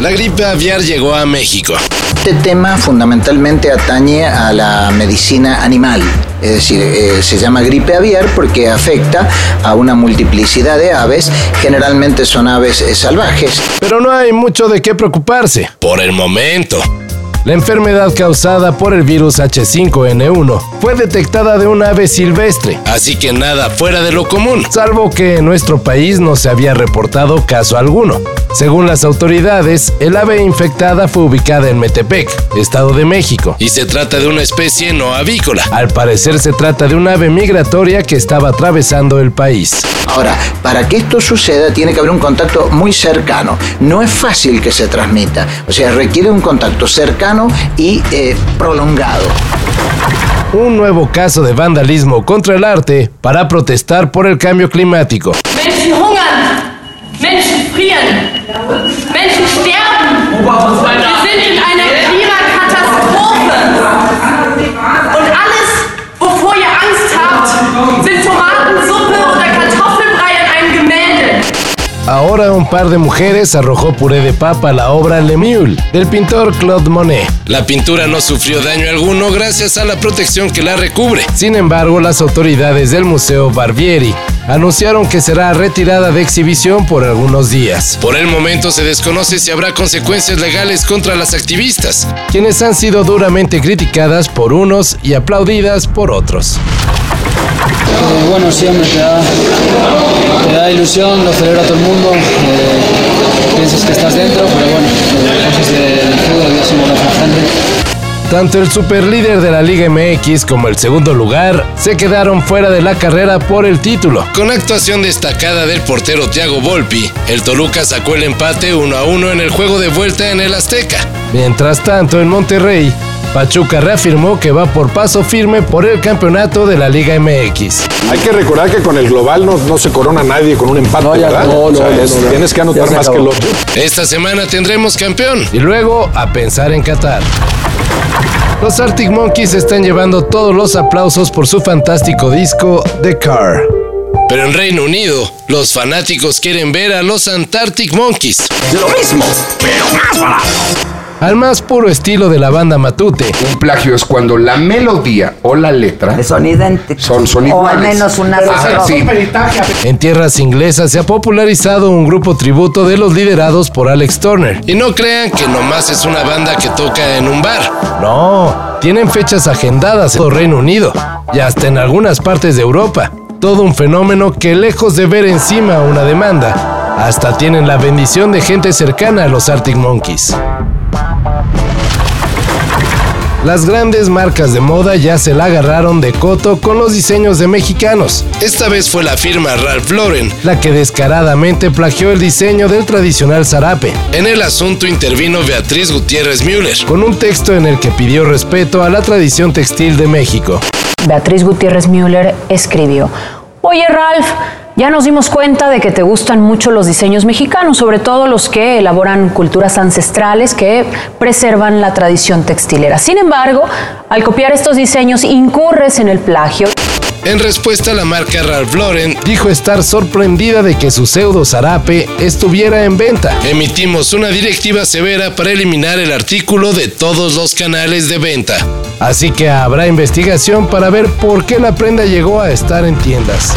La gripe aviar llegó a México. Este tema fundamentalmente atañe a la medicina animal. Es decir, eh, se llama gripe aviar porque afecta a una multiplicidad de aves, generalmente son aves eh, salvajes. Pero no hay mucho de qué preocuparse. Por el momento. La enfermedad causada por el virus H5N1 fue detectada de un ave silvestre, así que nada fuera de lo común, salvo que en nuestro país no se había reportado caso alguno. Según las autoridades, el ave infectada fue ubicada en Metepec, Estado de México, y se trata de una especie no avícola. Al parecer se trata de un ave migratoria que estaba atravesando el país. Ahora, para que esto suceda tiene que haber un contacto muy cercano. No es fácil que se transmita, o sea, requiere un contacto cercano y eh, prolongado. Un nuevo caso de vandalismo contra el arte para protestar por el cambio climático. Menschen sterben! Opa, was war Ahora un par de mujeres arrojó puré de papa a la obra Le Mule del pintor Claude Monet. La pintura no sufrió daño alguno gracias a la protección que la recubre. Sin embargo, las autoridades del Museo Barbieri anunciaron que será retirada de exhibición por algunos días. Por el momento se desconoce si habrá consecuencias legales contra las activistas, quienes han sido duramente criticadas por unos y aplaudidas por otros. Eh, bueno, siempre te da, te da ilusión, lo celebra todo el mundo, eh, piensas que estás dentro, pero bueno, eh, cosas del fútbol ya somos los frente. Tanto el superlíder de la Liga MX como el segundo lugar se quedaron fuera de la carrera por el título. Con actuación destacada del portero Thiago Volpi, el Toluca sacó el empate 1 a 1 en el juego de vuelta en el Azteca. Mientras tanto, en Monterrey, Pachuca reafirmó que va por paso firme por el campeonato de la Liga MX. Hay que recordar que con el global no, no se corona nadie con un empate, No, ya ¿verdad? no, O sea, no, no, es- no, no. Tienes que anotar más que el otro. Esta semana tendremos campeón y luego a pensar en Qatar. Los Arctic Monkeys están llevando todos los aplausos por su fantástico disco The Car. Pero en Reino Unido, los fanáticos quieren ver a los Antarctic Monkeys. Lo mismo, pero más barato. Al más puro estilo de la banda Matute. Un plagio es cuando la melodía o la letra Son idénticos. son, son O al menos una Ajá, sí. En tierras inglesas se ha popularizado un grupo tributo de los liderados por Alex Turner. Y no crean que nomás es una banda que toca en un bar. No, tienen fechas agendadas en todo Reino Unido y hasta en algunas partes de Europa. Todo un fenómeno que lejos de ver encima una demanda, hasta tienen la bendición de gente cercana a los Arctic Monkeys. Las grandes marcas de moda ya se la agarraron de coto con los diseños de mexicanos. Esta vez fue la firma Ralph Lauren la que descaradamente plagió el diseño del tradicional zarape. En el asunto intervino Beatriz Gutiérrez Müller con un texto en el que pidió respeto a la tradición textil de México. Beatriz Gutiérrez Müller escribió, Oye Ralph, ya nos dimos cuenta de que te gustan mucho los diseños mexicanos, sobre todo los que elaboran culturas ancestrales que preservan la tradición textilera. Sin embargo, al copiar estos diseños incurres en el plagio. En respuesta, la marca Ralph Lauren dijo estar sorprendida de que su pseudo zarape estuviera en venta. Emitimos una directiva severa para eliminar el artículo de todos los canales de venta. Así que habrá investigación para ver por qué la prenda llegó a estar en tiendas.